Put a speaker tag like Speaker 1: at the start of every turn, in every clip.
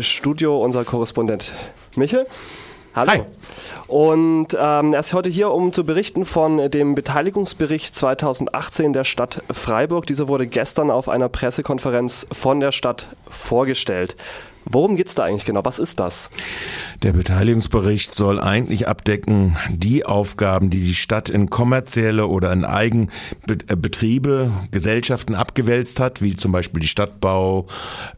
Speaker 1: Studio unser Korrespondent Michel. Hallo. Hi. Und ähm, er ist heute hier, um zu berichten von dem Beteiligungsbericht 2018 der Stadt Freiburg. Dieser wurde gestern auf einer Pressekonferenz von der Stadt vorgestellt. Worum geht es da eigentlich genau? Was ist das?
Speaker 2: Der Beteiligungsbericht soll eigentlich abdecken die Aufgaben, die die Stadt in kommerzielle oder in Eigenbetriebe, Gesellschaften abgewälzt hat, wie zum Beispiel die Stadtbau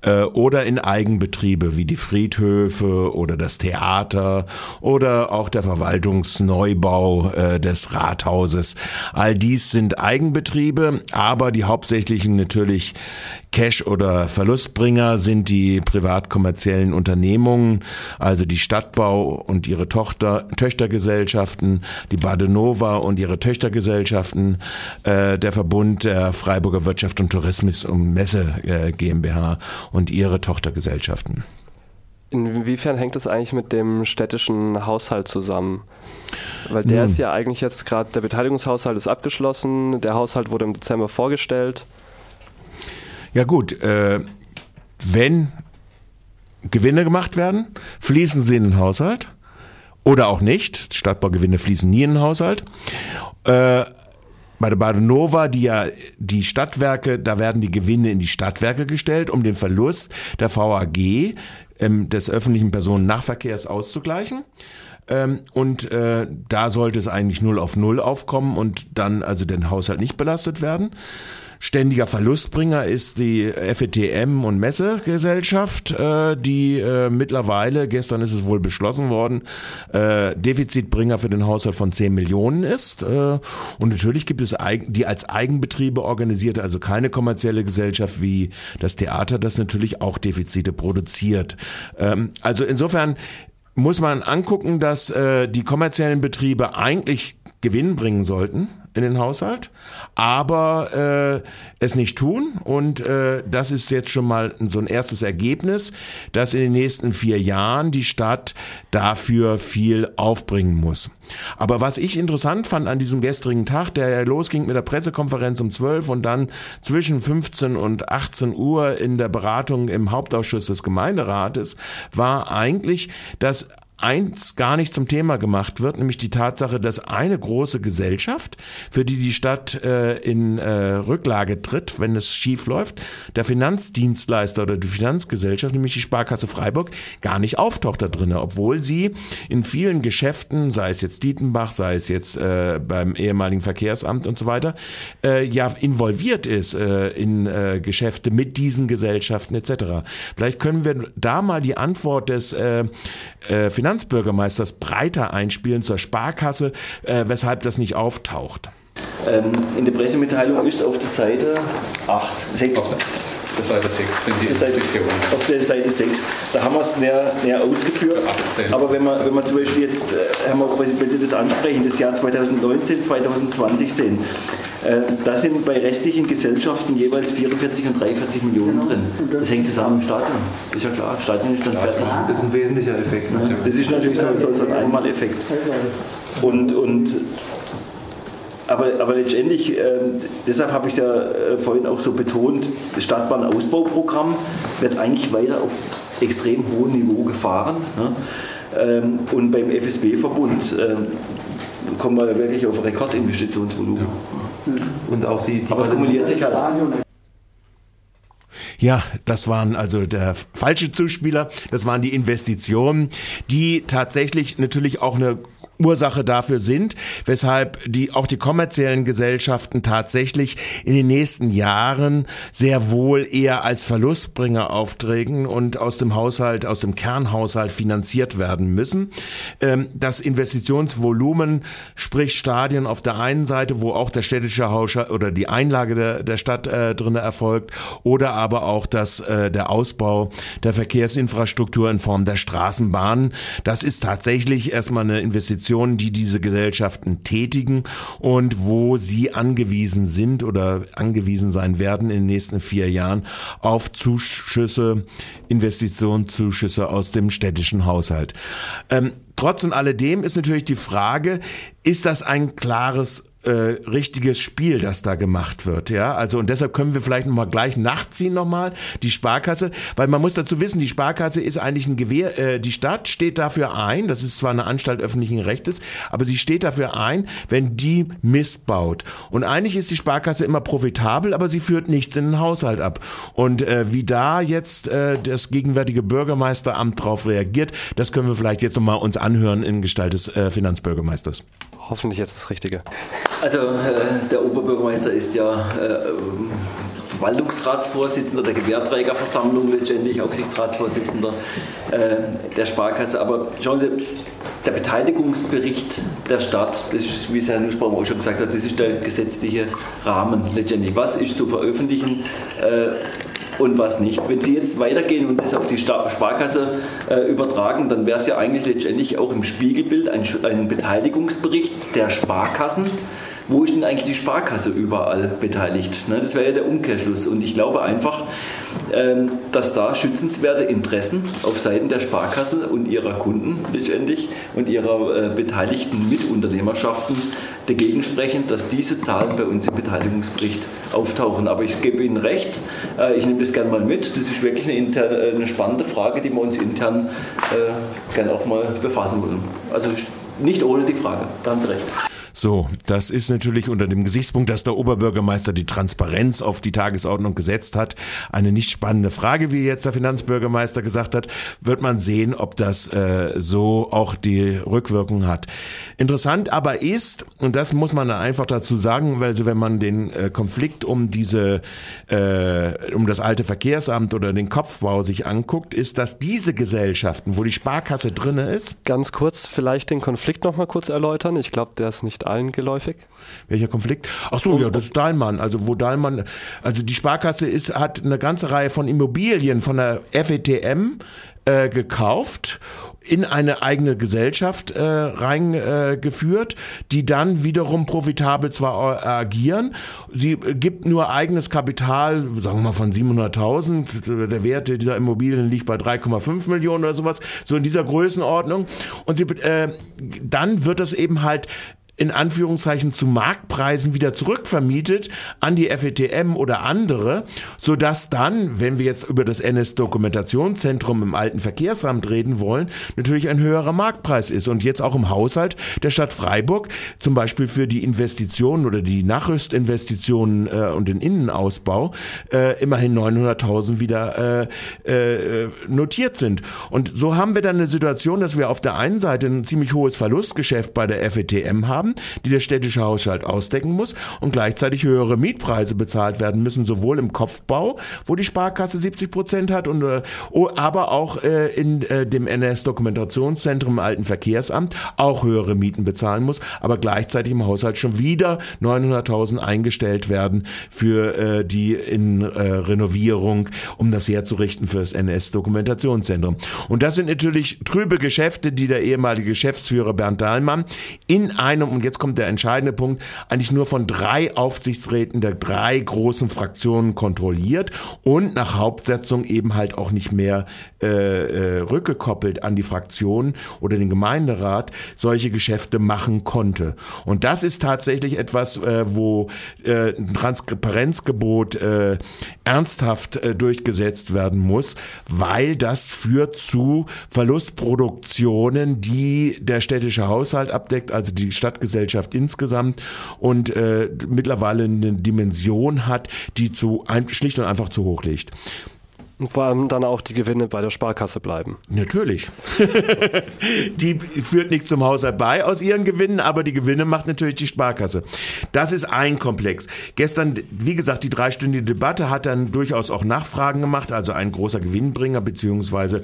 Speaker 2: äh, oder in Eigenbetriebe wie die Friedhöfe oder das Theater oder auch der Verwaltungsneubau äh, des Rathauses. All dies sind Eigenbetriebe, aber die hauptsächlichen natürlich Cash- oder Verlustbringer sind die privatkommerziellen Unternehmungen, also die Stadtbau und ihre Tochter, Töchtergesellschaften, die Badenova und ihre Töchtergesellschaften, äh, der Verbund der Freiburger Wirtschaft und Tourismus und Messe äh, GmbH und ihre Tochtergesellschaften.
Speaker 1: Inwiefern hängt das eigentlich mit dem städtischen Haushalt zusammen? Weil der Nun. ist ja eigentlich jetzt gerade, der Beteiligungshaushalt ist abgeschlossen, der Haushalt wurde im Dezember vorgestellt.
Speaker 2: Ja gut, äh, wenn Gewinne gemacht werden, fließen sie in den Haushalt oder auch nicht. Stadtbaugewinne fließen nie in den Haushalt. Äh, bei der Badenova, die ja die Stadtwerke, da werden die Gewinne in die Stadtwerke gestellt, um den Verlust der VAG ähm, des öffentlichen Personennachverkehrs auszugleichen. Ähm, und äh, da sollte es eigentlich null auf null aufkommen und dann also den Haushalt nicht belastet werden. Ständiger Verlustbringer ist die FETM und Messegesellschaft, äh, die äh, mittlerweile, gestern ist es wohl beschlossen worden, äh, Defizitbringer für den Haushalt von 10 Millionen ist. Äh, und natürlich gibt es die als Eigenbetriebe organisierte, also keine kommerzielle Gesellschaft wie das Theater, das natürlich auch Defizite produziert. Ähm, also insofern muss man angucken, dass äh, die kommerziellen Betriebe eigentlich Gewinn bringen sollten in den Haushalt, aber äh, es nicht tun. Und äh, das ist jetzt schon mal so ein erstes Ergebnis, dass in den nächsten vier Jahren die Stadt dafür viel aufbringen muss. Aber was ich interessant fand an diesem gestrigen Tag, der ja losging mit der Pressekonferenz um 12 und dann zwischen 15 und 18 Uhr in der Beratung im Hauptausschuss des Gemeinderates, war eigentlich, dass eins gar nicht zum Thema gemacht wird, nämlich die Tatsache, dass eine große Gesellschaft, für die die Stadt äh, in äh, Rücklage tritt, wenn es schief läuft, der Finanzdienstleister oder die Finanzgesellschaft, nämlich die Sparkasse Freiburg, gar nicht auftaucht da drin, obwohl sie in vielen Geschäften, sei es jetzt Dietenbach, sei es jetzt äh, beim ehemaligen Verkehrsamt und so weiter, äh, ja involviert ist äh, in äh, Geschäfte mit diesen Gesellschaften etc. Vielleicht können wir da mal die Antwort des äh, äh, Finanzbürgermeisters breiter einspielen zur Sparkasse, äh, weshalb das nicht auftaucht.
Speaker 3: Ähm, in der Pressemitteilung ist auf der Seite 8, 6.
Speaker 4: Auf der Seite 6 sind die Seite,
Speaker 3: Auf der Seite 6. Da haben wir es näher, näher ausgeführt. 18. Aber wenn man, wenn man zum Beispiel jetzt, äh, Herr Mock, wenn Sie das ansprechen, das Jahr 2019, 2020 sehen, da sind bei restlichen Gesellschaften jeweils 44 und 43 Millionen drin. Das hängt zusammen im Stadion. Ist ja klar, Stadion ist dann fertig.
Speaker 4: Das ist ein wesentlicher Effekt.
Speaker 3: Ne? Das ist natürlich so, so, so ein Einmaleffekt. Und, und aber, aber letztendlich, äh, deshalb habe ich es ja äh, vorhin auch so betont, das Stadtbahnausbauprogramm wird eigentlich weiter auf extrem hohem Niveau gefahren. Ne? Ähm, und beim FSB-Verbund äh, kommen wir wirklich auf Rekordinvestitionsvolumen. Ja.
Speaker 4: Und auch die, die
Speaker 3: Aber es kumuliert sich halt.
Speaker 2: Ja, das waren also der falsche Zuspieler. Das waren die Investitionen, die tatsächlich natürlich auch eine Ursache dafür sind, weshalb die auch die kommerziellen Gesellschaften tatsächlich in den nächsten Jahren sehr wohl eher als Verlustbringer auftreten und aus dem Haushalt, aus dem Kernhaushalt finanziert werden müssen. Ähm, das Investitionsvolumen, sprich Stadien auf der einen Seite, wo auch der städtische Haushalt oder die Einlage der, der Stadt äh, drinne erfolgt, oder aber auch das äh, der Ausbau der Verkehrsinfrastruktur in Form der Straßenbahnen. Das ist tatsächlich erstmal eine Investition Investitionen, die diese Gesellschaften tätigen und wo sie angewiesen sind oder angewiesen sein werden in den nächsten vier Jahren auf Zuschüsse, Investitionszuschüsse aus dem städtischen Haushalt. Ähm, trotz und alledem ist natürlich die Frage, ist das ein klares äh, richtiges Spiel, das da gemacht wird, ja. Also und deshalb können wir vielleicht noch mal gleich nachziehen noch mal die Sparkasse, weil man muss dazu wissen, die Sparkasse ist eigentlich ein Gewehr. Äh, die Stadt steht dafür ein. Das ist zwar eine Anstalt öffentlichen Rechtes, aber sie steht dafür ein, wenn die Mist baut. Und eigentlich ist die Sparkasse immer profitabel, aber sie führt nichts in den Haushalt ab. Und äh, wie da jetzt äh, das gegenwärtige Bürgermeisteramt darauf reagiert, das können wir vielleicht jetzt noch mal uns anhören in Gestalt des äh, Finanzbürgermeisters.
Speaker 1: Hoffentlich jetzt das Richtige.
Speaker 3: Also äh, der Oberbürgermeister ist ja äh, Verwaltungsratsvorsitzender der Gewährträgerversammlung, letztendlich Aufsichtsratsvorsitzender äh, der Sparkasse. Aber schauen Sie, der Beteiligungsbericht der Stadt, das ist, wie es Herr Nussbaum auch schon gesagt hat, das ist der gesetzliche Rahmen letztendlich. Was ist zu veröffentlichen? Äh, und was nicht. Wenn Sie jetzt weitergehen und das auf die Sparkasse äh, übertragen, dann wäre es ja eigentlich letztendlich auch im Spiegelbild ein, ein Beteiligungsbericht der Sparkassen wo ist denn eigentlich die Sparkasse überall beteiligt? Ne? Das wäre ja der Umkehrschluss. Und ich glaube einfach, ähm, dass da schützenswerte Interessen auf Seiten der Sparkasse und ihrer Kunden letztendlich und ihrer äh, beteiligten Mitunternehmerschaften dagegen sprechen, dass diese Zahlen bei uns im Beteiligungsbericht auftauchen. Aber ich gebe Ihnen recht, äh, ich nehme das gerne mal mit. Das ist wirklich eine, interne, äh, eine spannende Frage, die wir uns intern äh, gerne auch mal befassen wollen. Also nicht ohne die Frage, da haben Sie recht.
Speaker 2: So, das ist natürlich unter dem Gesichtspunkt, dass der Oberbürgermeister die Transparenz auf die Tagesordnung gesetzt hat, eine nicht spannende Frage, wie jetzt der Finanzbürgermeister gesagt hat. Wird man sehen, ob das äh, so auch die Rückwirkung hat. Interessant aber ist, und das muss man einfach dazu sagen, weil so, wenn man den äh, Konflikt um diese, äh, um das alte Verkehrsamt oder den Kopfbau sich anguckt, ist, dass diese Gesellschaften, wo die Sparkasse drinne ist.
Speaker 1: Ganz kurz vielleicht den Konflikt noch mal kurz erläutern. Ich glaube, der ist nicht allen geläufig?
Speaker 2: Welcher Konflikt? Ach so, ja, das ist Dahlmann. Also wo Dahlmann, also die Sparkasse ist, hat eine ganze Reihe von Immobilien von der FETM äh, gekauft in eine eigene Gesellschaft äh, reingeführt, äh, die dann wiederum profitabel zwar agieren, sie äh, gibt nur eigenes Kapital, sagen wir mal von 700.000, der Wert dieser Immobilien liegt bei 3,5 Millionen oder sowas, so in dieser Größenordnung und sie, äh, dann wird das eben halt in Anführungszeichen zu Marktpreisen wieder zurückvermietet an die FETM oder andere, so dass dann, wenn wir jetzt über das NS-Dokumentationszentrum im alten Verkehrsamt reden wollen, natürlich ein höherer Marktpreis ist und jetzt auch im Haushalt der Stadt Freiburg zum Beispiel für die Investitionen oder die Nachrüstinvestitionen äh, und den Innenausbau äh, immerhin 900.000 wieder äh, äh, notiert sind. Und so haben wir dann eine Situation, dass wir auf der einen Seite ein ziemlich hohes Verlustgeschäft bei der FETM haben, haben, die der städtische Haushalt ausdecken muss und gleichzeitig höhere Mietpreise bezahlt werden müssen, sowohl im Kopfbau, wo die Sparkasse 70 Prozent hat, und, äh, aber auch äh, in äh, dem NS-Dokumentationszentrum im alten Verkehrsamt auch höhere Mieten bezahlen muss, aber gleichzeitig im Haushalt schon wieder 900.000 eingestellt werden für äh, die in äh, Renovierung, um das herzurichten für das NS-Dokumentationszentrum. Und das sind natürlich trübe Geschäfte, die der ehemalige Geschäftsführer Bernd Dahlmann in einem und jetzt kommt der entscheidende Punkt, eigentlich nur von drei Aufsichtsräten der drei großen Fraktionen kontrolliert und nach Hauptsetzung eben halt auch nicht mehr äh, äh, rückgekoppelt an die Fraktionen oder den Gemeinderat solche Geschäfte machen konnte. Und das ist tatsächlich etwas, äh, wo äh, ein Transparenzgebot äh, ernsthaft äh, durchgesetzt werden muss, weil das führt zu Verlustproduktionen, die der städtische Haushalt abdeckt, also die Stadt Gesellschaft insgesamt und äh, mittlerweile eine Dimension hat, die zu ein, schlicht und einfach zu hoch liegt.
Speaker 1: Und vor allem dann auch die Gewinne bei der Sparkasse bleiben.
Speaker 2: Natürlich. die führt nichts zum Haushalt bei aus ihren Gewinnen, aber die Gewinne macht natürlich die Sparkasse. Das ist ein Komplex. Gestern, wie gesagt, die dreistündige Debatte hat dann durchaus auch Nachfragen gemacht, also ein großer Gewinnbringer, beziehungsweise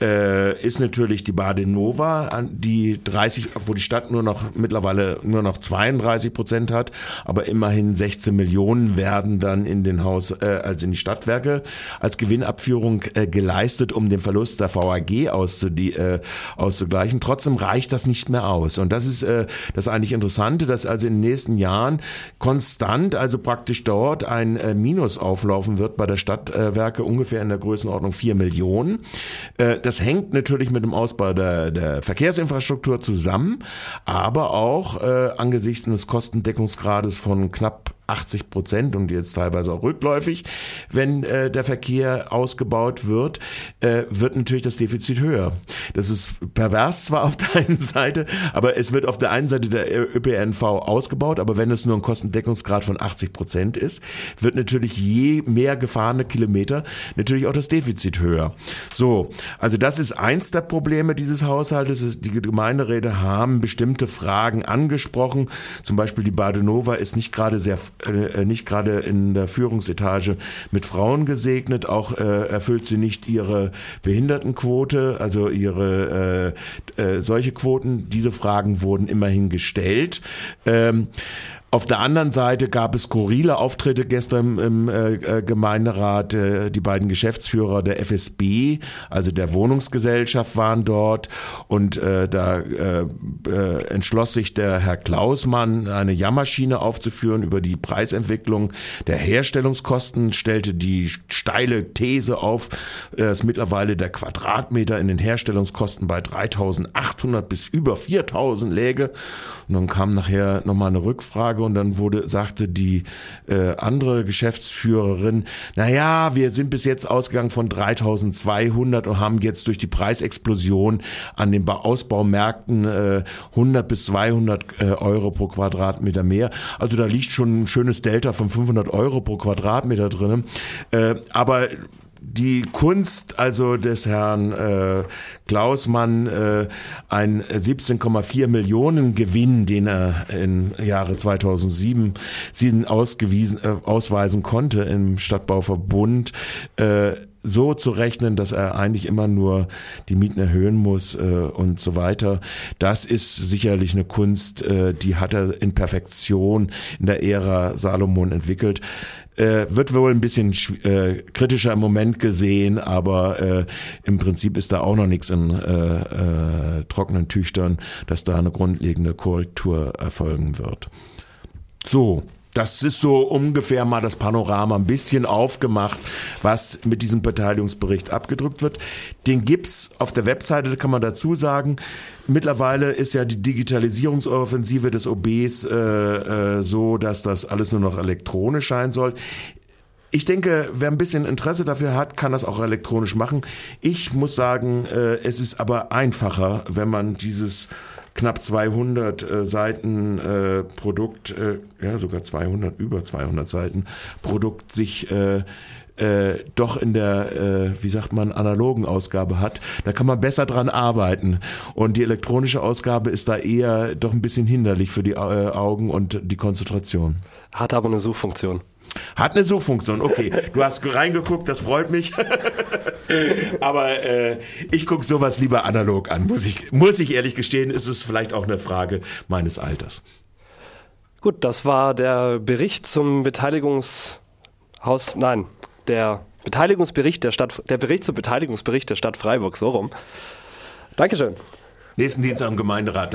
Speaker 2: äh, ist natürlich die Badenova, die 30, wo die Stadt nur noch mittlerweile nur noch 32 Prozent hat, aber immerhin 16 Millionen werden dann in den Haus, äh, also in die Stadtwerke als Gewinnabführung äh, geleistet, um den Verlust der VAG auszudi äh, auszugleichen. Trotzdem reicht das nicht mehr aus. Und das ist äh, das eigentlich Interessante, dass also in den nächsten Jahren konstant, also praktisch dort ein äh, Minus auflaufen wird bei der Stadtwerke, ungefähr in der Größenordnung 4 Millionen. Äh, das hängt natürlich mit dem Ausbau der, der Verkehrsinfrastruktur zusammen, aber auch äh, angesichts eines Kostendeckungsgrades von knapp 80 Prozent und jetzt teilweise auch rückläufig, wenn äh, der Verkehr ausgebaut wird, äh, wird natürlich das Defizit höher. Das ist pervers zwar auf der einen Seite, aber es wird auf der einen Seite der ÖPNV ausgebaut, aber wenn es nur ein Kostendeckungsgrad von 80 Prozent ist, wird natürlich je mehr gefahrene Kilometer natürlich auch das Defizit höher. So, also das ist eins der Probleme dieses Haushaltes. Die Gemeinderäte haben bestimmte Fragen angesprochen. Zum Beispiel die Badenova ist nicht gerade sehr äh, nicht gerade in der Führungsetage mit Frauen gesegnet. Auch äh, erfüllt sie nicht ihre Behindertenquote, also ihre äh, äh, solche Quoten. Diese Fragen wurden immerhin gestellt. Ähm, auf der anderen Seite gab es skurrile Auftritte gestern im äh, äh, Gemeinderat. Äh, die beiden Geschäftsführer der FSB, also der Wohnungsgesellschaft, waren dort und äh, da äh, äh, entschloss sich der Herr Klausmann, eine Jammaschine aufzuführen über die Preisentwicklung der Herstellungskosten, stellte die steile These auf, dass mittlerweile der Quadratmeter in den Herstellungskosten bei 3.800 bis über 4.000 läge. Und dann kam nachher nochmal eine Rückfrage Frage und dann wurde, sagte die äh, andere Geschäftsführerin, na ja, wir sind bis jetzt ausgegangen von 3200 und haben jetzt durch die Preisexplosion an den Ausbaumärkten äh, 100 bis 200 äh, Euro pro Quadratmeter mehr. Also da liegt schon ein schönes Delta von 500 Euro pro Quadratmeter drin. Äh, aber die Kunst also des Herrn äh, Klausmann, äh, ein 17,4 Millionen Gewinn, den er im Jahre 2007 ausgewiesen, äh, ausweisen konnte im Stadtbauverbund, äh, so zu rechnen, dass er eigentlich immer nur die Mieten erhöhen muss äh, und so weiter. Das ist sicherlich eine Kunst, äh, die hat er in Perfektion in der Ära Salomon entwickelt. Äh, wird wohl ein bisschen äh, kritischer im Moment gesehen, aber äh, im Prinzip ist da auch noch nichts in äh, äh, trockenen Tüchtern, dass da eine grundlegende Korrektur erfolgen wird. So, das ist so ungefähr mal das Panorama ein bisschen aufgemacht, was mit diesem Beteiligungsbericht abgedrückt wird. Den gibt's auf der Webseite, kann man dazu sagen. Mittlerweile ist ja die Digitalisierungsoffensive des OBs äh, äh, so, dass das alles nur noch elektronisch sein soll. Ich denke, wer ein bisschen Interesse dafür hat, kann das auch elektronisch machen. Ich muss sagen, äh, es ist aber einfacher, wenn man dieses knapp 200 äh, Seiten äh, Produkt, äh, ja sogar 200, über 200 Seiten Produkt sich äh, äh, doch in der, äh, wie sagt man, analogen Ausgabe hat, da kann man besser dran arbeiten. Und die elektronische Ausgabe ist da eher doch ein bisschen hinderlich für die äh, Augen und die Konzentration.
Speaker 1: Hat aber eine Suchfunktion.
Speaker 2: Hat eine Suchfunktion, okay. Du hast reingeguckt, das freut mich. Aber äh, ich gucke sowas lieber analog an, muss ich, muss ich ehrlich gestehen, ist es vielleicht auch eine Frage meines Alters.
Speaker 1: Gut, das war der Bericht zum Beteiligungshaus, nein, der Beteiligungsbericht der Stadt, der Bericht zum Beteiligungsbericht der Stadt Freiburg, so rum. Dankeschön.
Speaker 2: Nächsten Dienstag am Gemeinderat.